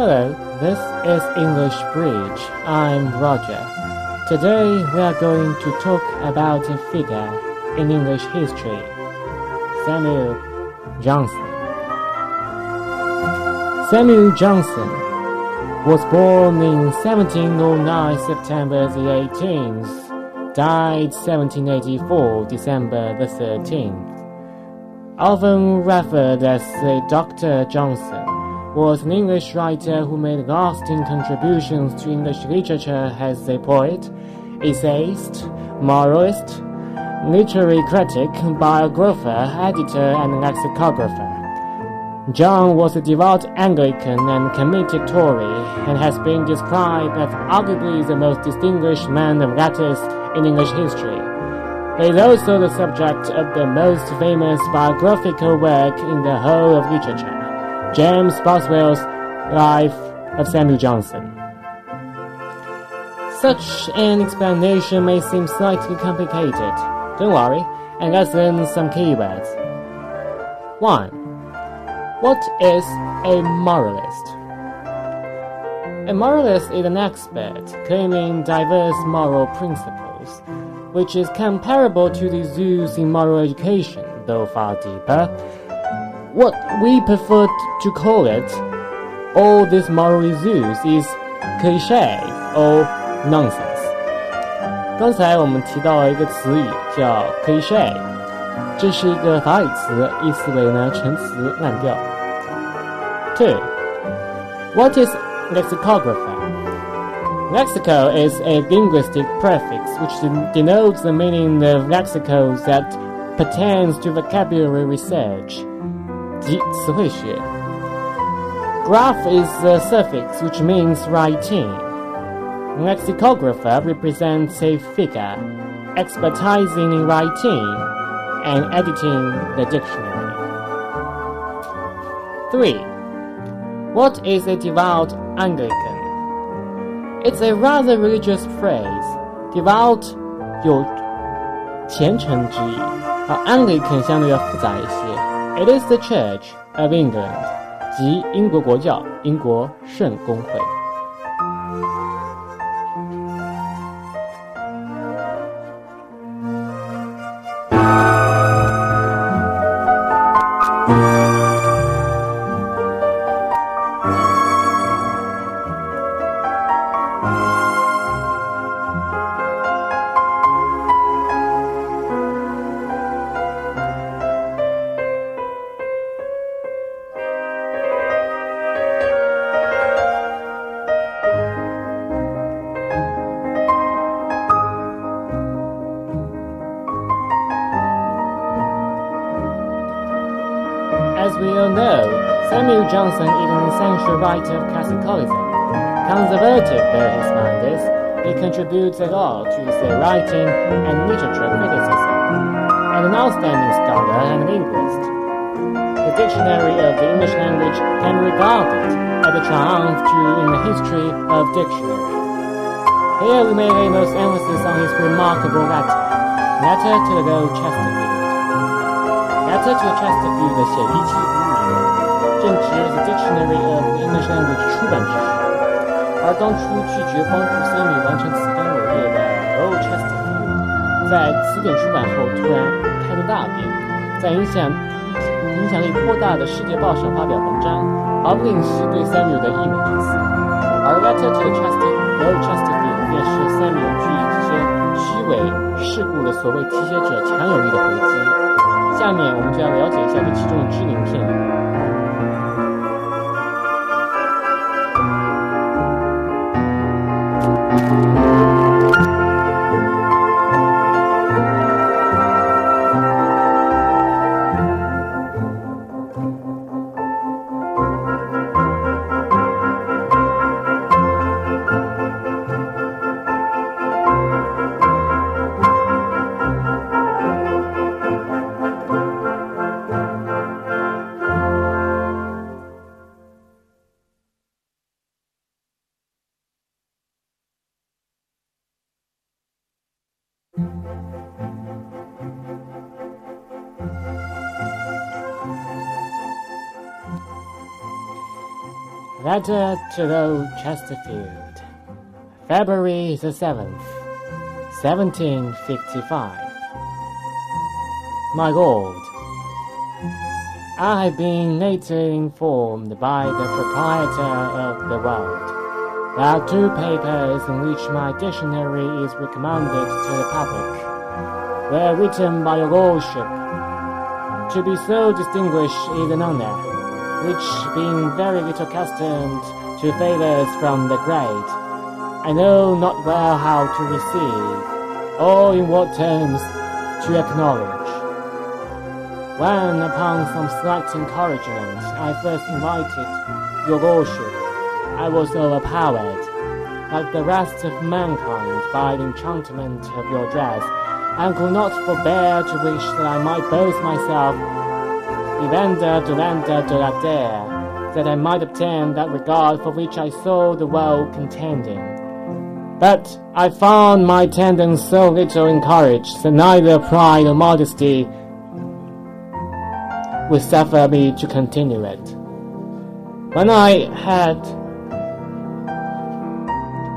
Hello, this is English Bridge. I'm Roger. Today we are going to talk about a figure in English history, Samuel Johnson. Samuel Johnson was born in 1709 September the 18th, died 1784 December the 13th. Often referred as the Dr. Johnson, was an English writer who made lasting contributions to English literature as a poet, essayist, moralist, literary critic, biographer, editor, and lexicographer. John was a devout Anglican and committed Tory, and has been described as arguably the most distinguished man of letters in English history. He is also the subject of the most famous biographical work in the whole of literature. James Boswell's Life of Samuel Johnson. Such an explanation may seem slightly complicated. Don't worry, and let's learn some keywords. 1. What is a moralist? A moralist is an expert claiming diverse moral principles, which is comparable to the Zeus in moral education, though far deeper What we prefer to call it, all this moral Zeus is cliche or nonsense. 刚才我们提到了一个词语叫 cliche，这是一个法语词，意思为呢陈词滥调。Two, what is lexicographer? Lexical is a linguistic prefix which denotes the meaning of lexicals that pertains to vocabulary research. 即词汇学。Graph is a suffix which means writing. Lexicographer represents a figure expertising in writing and editing the dictionary. 3. What is a devout Anglican? It's a rather religious phrase. Devout 有虔诚之意，而 Anglican 相对要复杂一些。 It is the Church of England，即英国国教，英国圣公会。an essential writer of classicalism. Conservative though his mind is, he contributes a lot to his writing and literature criticism, and an outstanding scholar and linguist. The dictionary of the English language can be regarded as a triumph to in the history of dictionary. Here we may lay most emphasis on his remarkable letter, Letter to the Lord Chesterfield. Letter to Chesterfield 的写一七 正值 The Dictionary of English Language 出版之时，而当初拒绝帮助 Sammy 完成此番伟业的 Lord Chesterfield，在词典出版后突然态度大变，在影响影响力颇大的世界报上发表文章，毫不吝惜对 Samuel 的溢美之词。而 Letter to the Chester Lord Chesterfield 便是 Samuel 拒这些虚伪世故的所谓提携者强有力的回击。下面我们就要了解一下这其中的知名片语。Letter to Lord Chesterfield, February the 7th, 1755. My Lord, I have been lately informed by the proprietor of the world that two papers in which my dictionary is recommended to the public were written by your lordship. To be so distinguished is an honor which, being very little accustomed to favours from the great, I know not well how to receive, or in what terms to acknowledge. When, upon some slight encouragement, I first invited your lordship, I was overpowered, like the rest of mankind, by the enchantment of your dress, and could not forbear to wish that I might boast myself Evander Duranda Duradere, that I might obtain that regard for which I saw the world contending. But I found my tendons so little encouraged that neither pride nor modesty would suffer me to continue it. When I had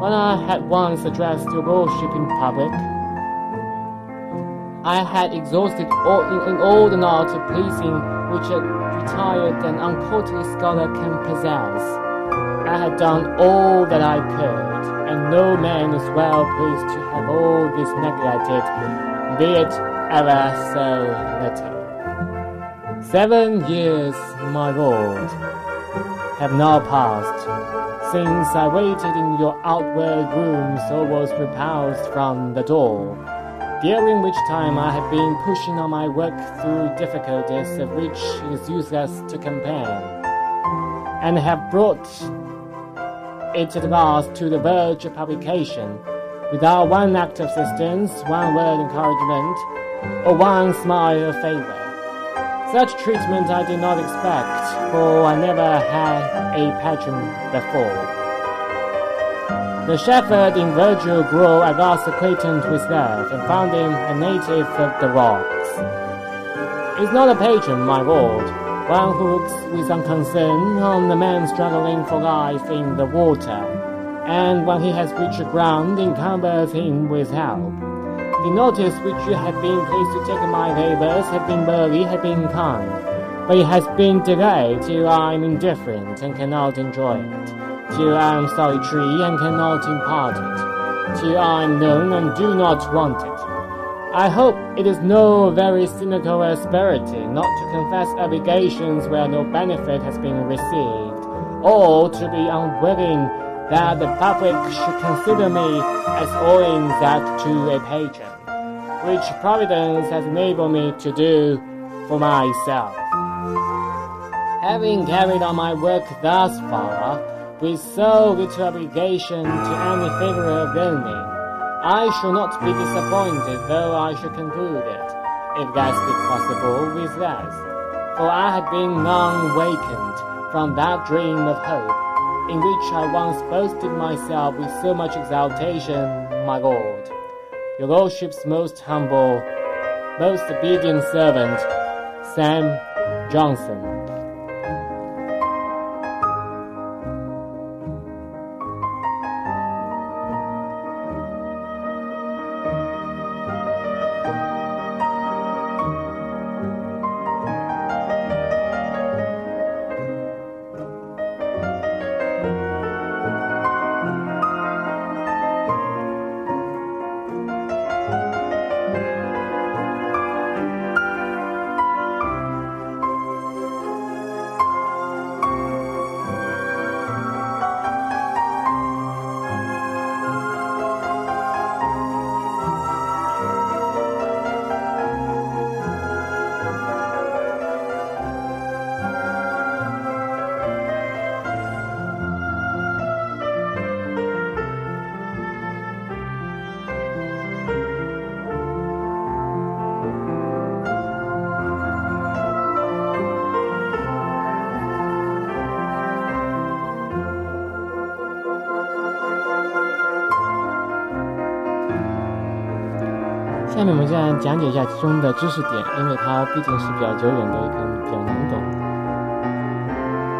when I had once addressed your lordship in public, I had exhausted all in, in all the art of pleasing which a retired and uncourtly scholar can possess. I had done all that I could, and no man is well pleased to have all this neglected, be it ever so little. Seven years, my lord, have now passed since I waited in your outward rooms or was repulsed from the door during which time I have been pushing on my work through difficulties of which it is useless to complain, and have brought it at last to the verge of publication, without one act of assistance, one word of encouragement, or one smile of favor. Such treatment I did not expect, for I never had a patron before. The shepherd in Virgil grew at last acquainted with love, and found him a native of the rocks. Is not a patron, my lord, one who looks with unconcern on the man struggling for life in the water, and when he has reached ground, encumbers him with help. The notice which you have been pleased to take my labors have been worthy, have been kind, but it has been delayed till I am indifferent and cannot enjoy it till I am solitary and cannot impart it, till I am known and do not want it. I hope it is no very cynical asperity not to confess obligations where no benefit has been received, or to be unwilling that the public should consider me as owing that to a patron, which Providence has enabled me to do for myself. Having carried on my work thus far, with so little obligation to any favor of learning, I shall not be disappointed though I should conclude it, if that be possible, with less. For I had been long wakened from that dream of hope, in which I once boasted myself with so much exaltation, my lord. Your lordship's most humble, most obedient servant, Sam Johnson. 我们现在讲解一下其中的知识点，因为它毕竟是比较久远的，可能比较难懂。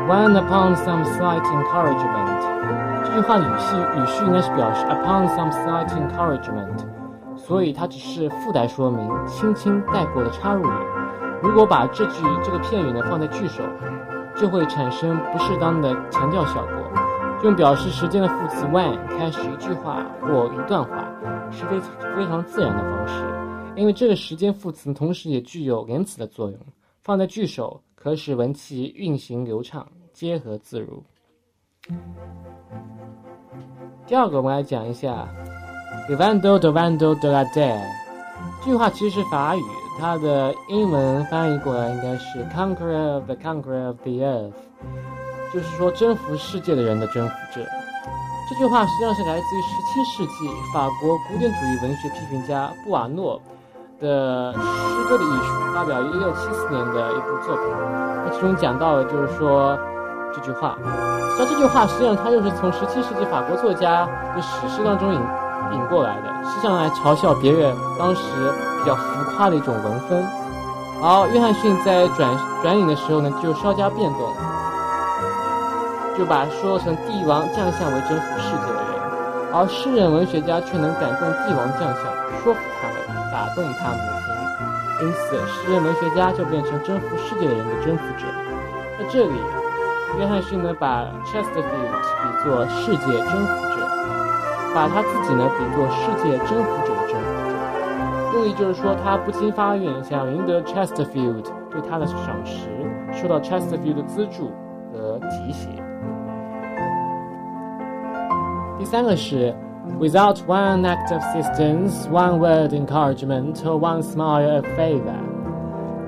When upon some slight encouragement，这句话语序语序应该是表示 upon some slight encouragement，所以它只是附带说明，轻轻带过的插入语。如果把这句这个片语呢放在句首，就会产生不适当的强调效果。用表示时间的副词 when 开始一句话或一段话，是非非常自然的方式。因为这个时间副词同时也具有连词的作用，放在句首可使文气运行流畅、结合自如。第二个，我们来讲一下 e v a n d o de vando de la de。这句话其实是法语，它的英文翻译过来应该是 conqueror of the conqueror of the earth，就是说征服世界的人的征服者。这句话实际上是来自于17世纪法国古典主义文学批评家布瓦诺。的诗歌的艺术，发表于一六七四年的一部作品。它其中讲到了，就是说这句话。像这句话，实际上它就是从十七世纪法国作家的史诗当中引引过来的，是上来嘲笑别人当时比较浮夸的一种文风。而约翰逊在转转引的时候呢，就稍加变动，就把说成帝王将相为征服世界的人，而诗人文学家却能感动帝王将相，说服他。打动他们的心，因此诗人文学家就变成征服世界的人的征服者。在这里，约翰逊呢把 Chesterfield 比作世界征服者，把他自己呢比作世界征服者的征服者。用意就是说，他不禁发愿想赢得 Chesterfield 对他的赏识，受到 Chesterfield 的资助和提携。第三个是。Without one act of assistance, one word encouragement, or one smile of favor。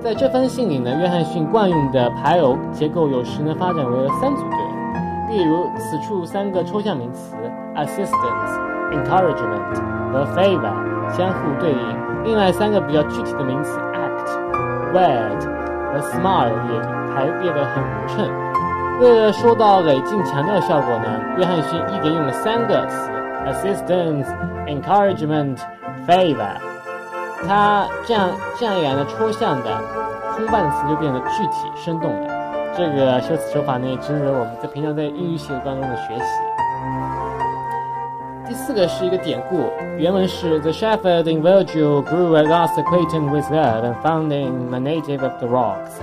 在这封信里呢，约翰逊惯用的排偶结构有时呢发展为了三组对，例如此处三个抽象名词 assistance、encouragement 和 favor 相互对应，另外三个比较具体的名词 act、word 和 smile 也排列得很匀称。为了说到累进强调效果呢，约翰逊一连用了三个词。assistance, encouragement, favor。它这样这样一来呢，抽象的空泛的词就变得具体生动了。这个修辞手法呢，也值得我们在平常在英语写作当中的学习。第四个是一个典故，原文是 The shepherd in Virgil grew at last acquainted with love and found him a native of the rocks。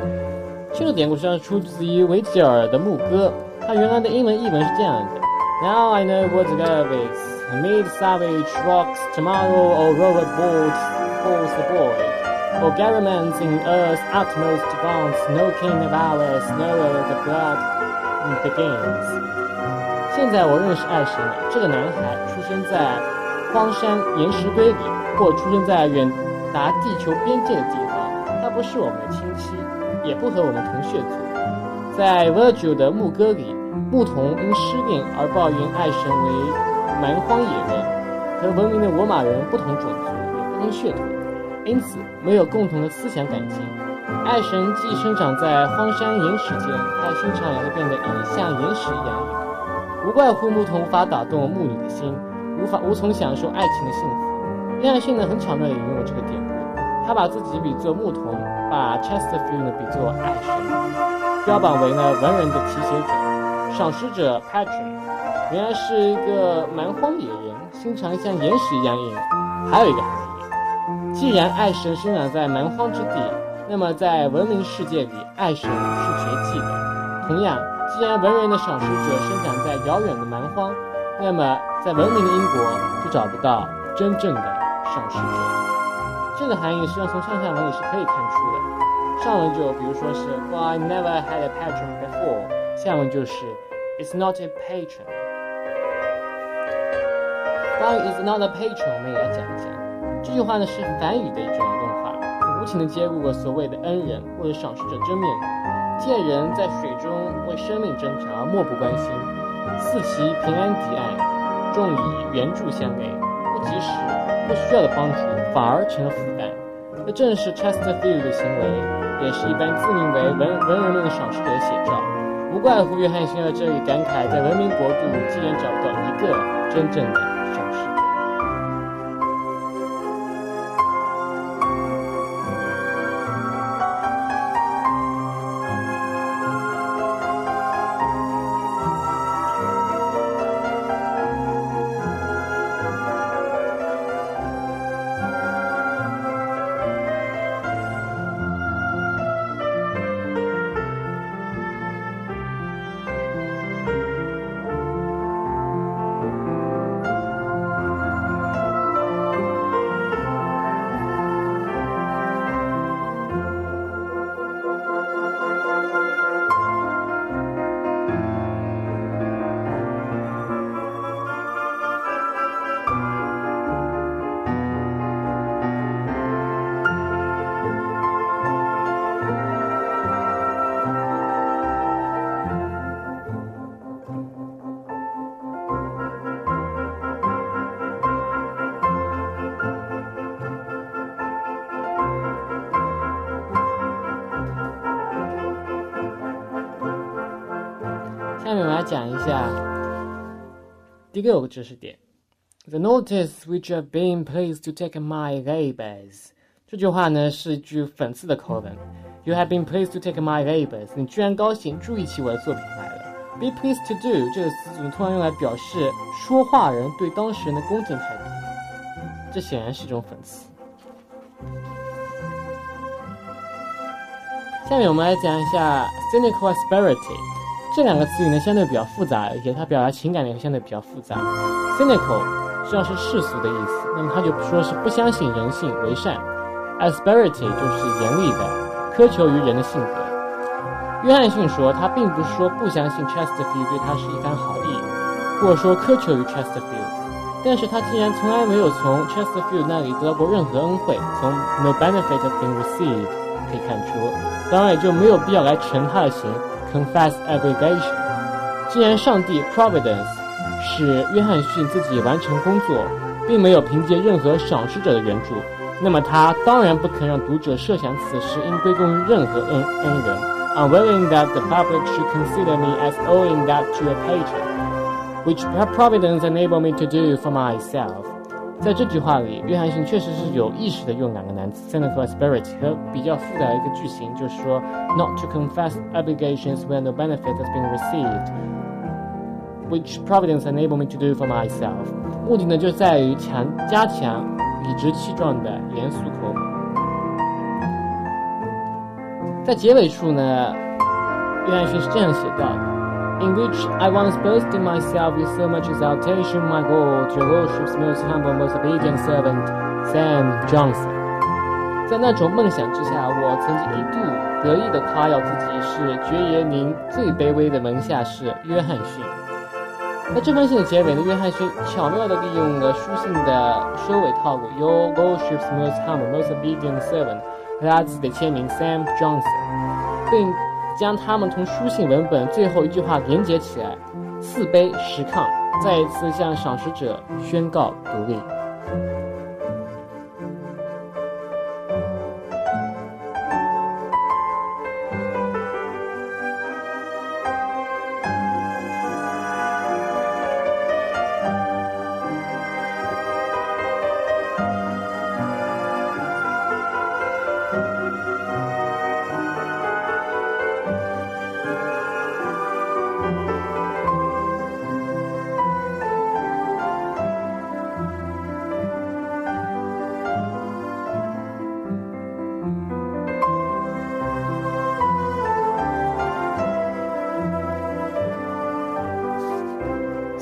这个典故实际上出自于维吉尔的牧歌，它原来的英文译文是这样的：Now I know what love is。 Amid savage rocks, tomorrow or rover boards falls the boy. or garments in earth's utmost bounds, no king of ours, no the blood begins. 现在我认识爱神了。这个男孩出生在荒山岩石堆里，或出生在远达地球边界的地方。他不是我们的亲戚，也不和我们同血族。在 Virgil 的牧歌里，牧童因失恋而抱怨爱神为蛮荒野人和文明的罗马人不同种族，也不同血统，因此没有共同的思想感情。爱神既生长在荒山岩石间，他心肠也会变得像岩石一样硬。无怪乎牧童无法打动牧女的心，无法无从享受爱情的幸福。约翰逊呢，很巧妙地引用了这个典故，他把自己比作牧童，把 Chesterfield 呢比作爱神，标榜为呢文人的提携者、赏识者 Patron。原来是一个蛮荒野人，心肠像岩石一样硬。还有一个含义，既然爱神生长在蛮荒之地，那么在文明世界里，爱神是绝迹的。同样，既然文人的赏识者生长在遥远的蛮荒，那么在文明的英国就找不到真正的赏识者。这个含义实际上从上下文里是可以看出的。上文就比如说是 Well, I never had a patron before，下文就是 It's not a patron。关于 is not a patron，我们也来讲一讲。这句话呢是梵语的一种用法，无情的揭露了所谓的恩人或者赏识者真面目。见人在水中为生命挣扎而，漠不关心，似其平安抵岸，重以援助相给，不及时、不需要的帮助反而成了负担。这正是 Chesterfield 的行为，也是一般自命为文文人们的赏识者写照。无怪乎约翰逊在这里感慨，在文明国度竟然找不到一个真正的。讲一下第六个知识点：The notice which have been pleased to take my labors。这句话呢是一句讽刺的口吻。You have been pleased to take my labors。你居然高兴注意起我的作品来了。Be pleased to do 这个词组突然用来表示说话人对当事人的恭敬态度，这显然是一种讽刺。下面我们来讲一下 cynical asperity 这两个词语呢，相对比较复杂，而且它表达情感的也相对比较复杂。cynical 实际上是世俗的意思，那么它就说是不相信人性为善；asperity 就是严厉的，苛求于人的性格。约翰逊说，他并不是说不相信 Chesterfield 对他是一番好意，或者说苛求于 Chesterfield，但是他竟然从来没有从 Chesterfield 那里得到过任何恩惠，从 no benefit has been received 可以看出，当然也就没有必要来成他的刑 confess obligation。既然上帝 providence 使约翰逊自己完成工作，并没有凭借任何赏识者的援助，那么他当然不肯让读者设想此事应归功于任何恩恩人。unwilling that the public should consider me as owing that to a patron, which Providence enabled me to do for myself. 在这句话里，约翰逊确实是有意识的用两个单词 cynical spirit 和比较复杂的一个句型，就是说 not to confess obligations when no benefit has been received, which Providence enable me to do for myself。目的呢，就在于强加强理直气壮的严肃口吻。在结尾处呢，约翰逊是这样写道 ：“In which I once boasted myself with so much exultation, my God, your lordship's most humble, most obedient servant, Sam Johnson。”在那种梦想之下，我曾经一度得意地夸耀自己是爵爷您最卑微的门下士约翰逊。在这封信的结尾呢，约翰逊巧妙地利用了书信的收尾套路：“Your lordship's most humble, most obedient servant。”和他自己的签名 Sam Johnson，并 将他们同书信文本最后一句话连接起来，四杯十抗，再一次向赏识者宣告独立。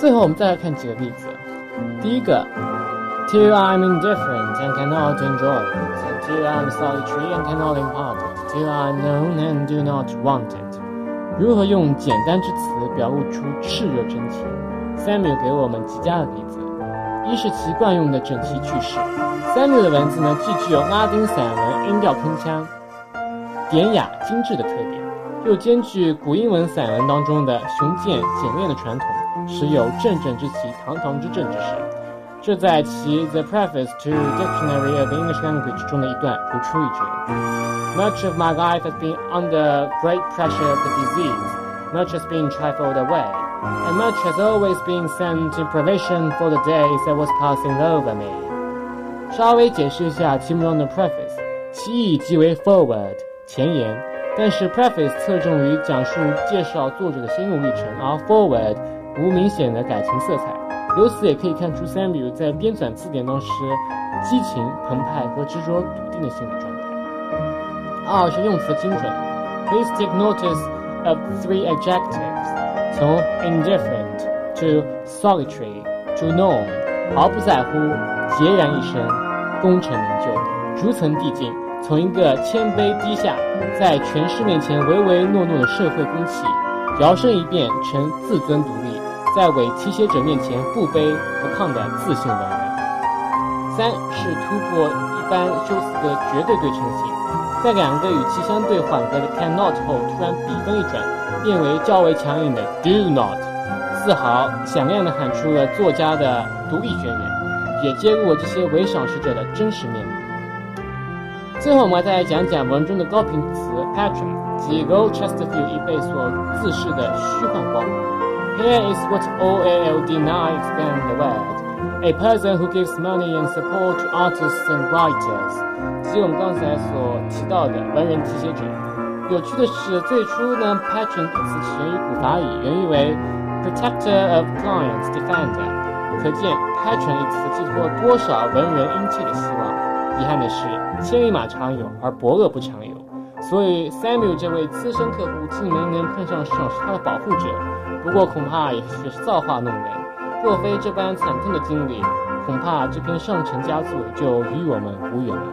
最后，我们再来看几个例子。第一个，Till I'm indifferent and cannot enjoy Till I'm solitary and cannot impart it, till I'm known and do not want it。如何用简单之词表露出炽热真情？Samuel 给我们极佳的例子。一是其惯用的整齐句式。Samuel 的文字呢，既具有拉丁散文音调铿锵、典雅精致的特点，又兼具古英文散文当中的雄健简练的传统。时有正正之气，堂堂之正之势。这在其《The Preface to Dictionary of English Language》中的一段如出一辙。Much of my life has been under great pressure of the disease. Much has been trifled away, and much has always been sent in provision for the days that was passing over me. 稍微解释一下题目中的 preface，其意即为 forward 前言，但是 preface 侧重于讲述介绍作者的心路历程，而 forward 无明显的感情色彩，由此也可以看出 Samuel 在编纂字典当时激情澎湃和执着笃定的心理状态。二是用词精准，Please take notice of three adjectives，从 indifferent to solitary to known，毫不在乎，孑然一身，功成名就，逐层递进，从一个谦卑低下，在权势面前唯唯诺诺的社会公器，摇身一变成自尊独立。在伪提携者面前不卑不亢的自信文人。三是突破一般修辞的绝对对称性，在两个语气相对缓和的 cannot 后，突然笔锋一转，变为较为强硬的 do not，自豪响亮地喊出了作家的独立宣言，也揭露了这些伪赏识者的真实面目。最后，我们再来讲讲文中的高频词 patron，即 Rochester f i e l d 一辈所自视的虚幻光。Here is what OALD now explain the word. A person who gives money and support to artists and writers. 即我们刚才所提到的文人提携者。有趣的是，最初呢，patron 一词起源于古法语，原意为 protector of clients, defender。可见 patron 一词寄托了多少文人殷切的希望。遗憾的是，千里马常有，而伯乐不常有。所以 Samuel 这位资深客户竟没能碰上手，是他的保护者。不过恐怕也是造化弄人。若非这般惨痛的经历，恐怕这篇上乘佳作就与我们无缘了。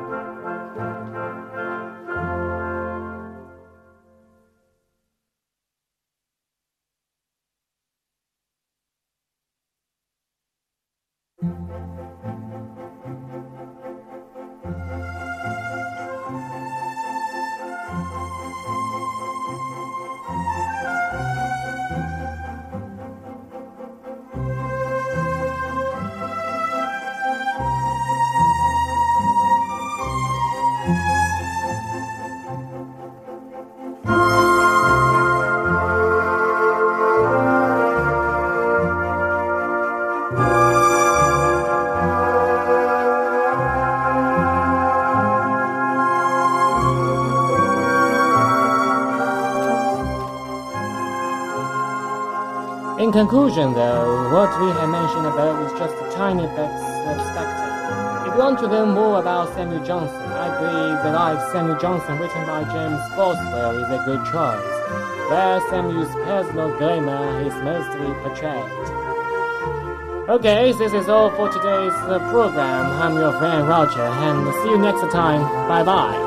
In conclusion, though, what we have mentioned above is just a tiny bit of spectacle. If you want to learn more about Samuel Johnson, I believe the life Samuel Johnson written by James Boswell is a good choice, where Samuel's personal glamour is mostly portrayed. Okay, this is all for today's uh, program. I'm your friend Roger, and see you next time. Bye bye.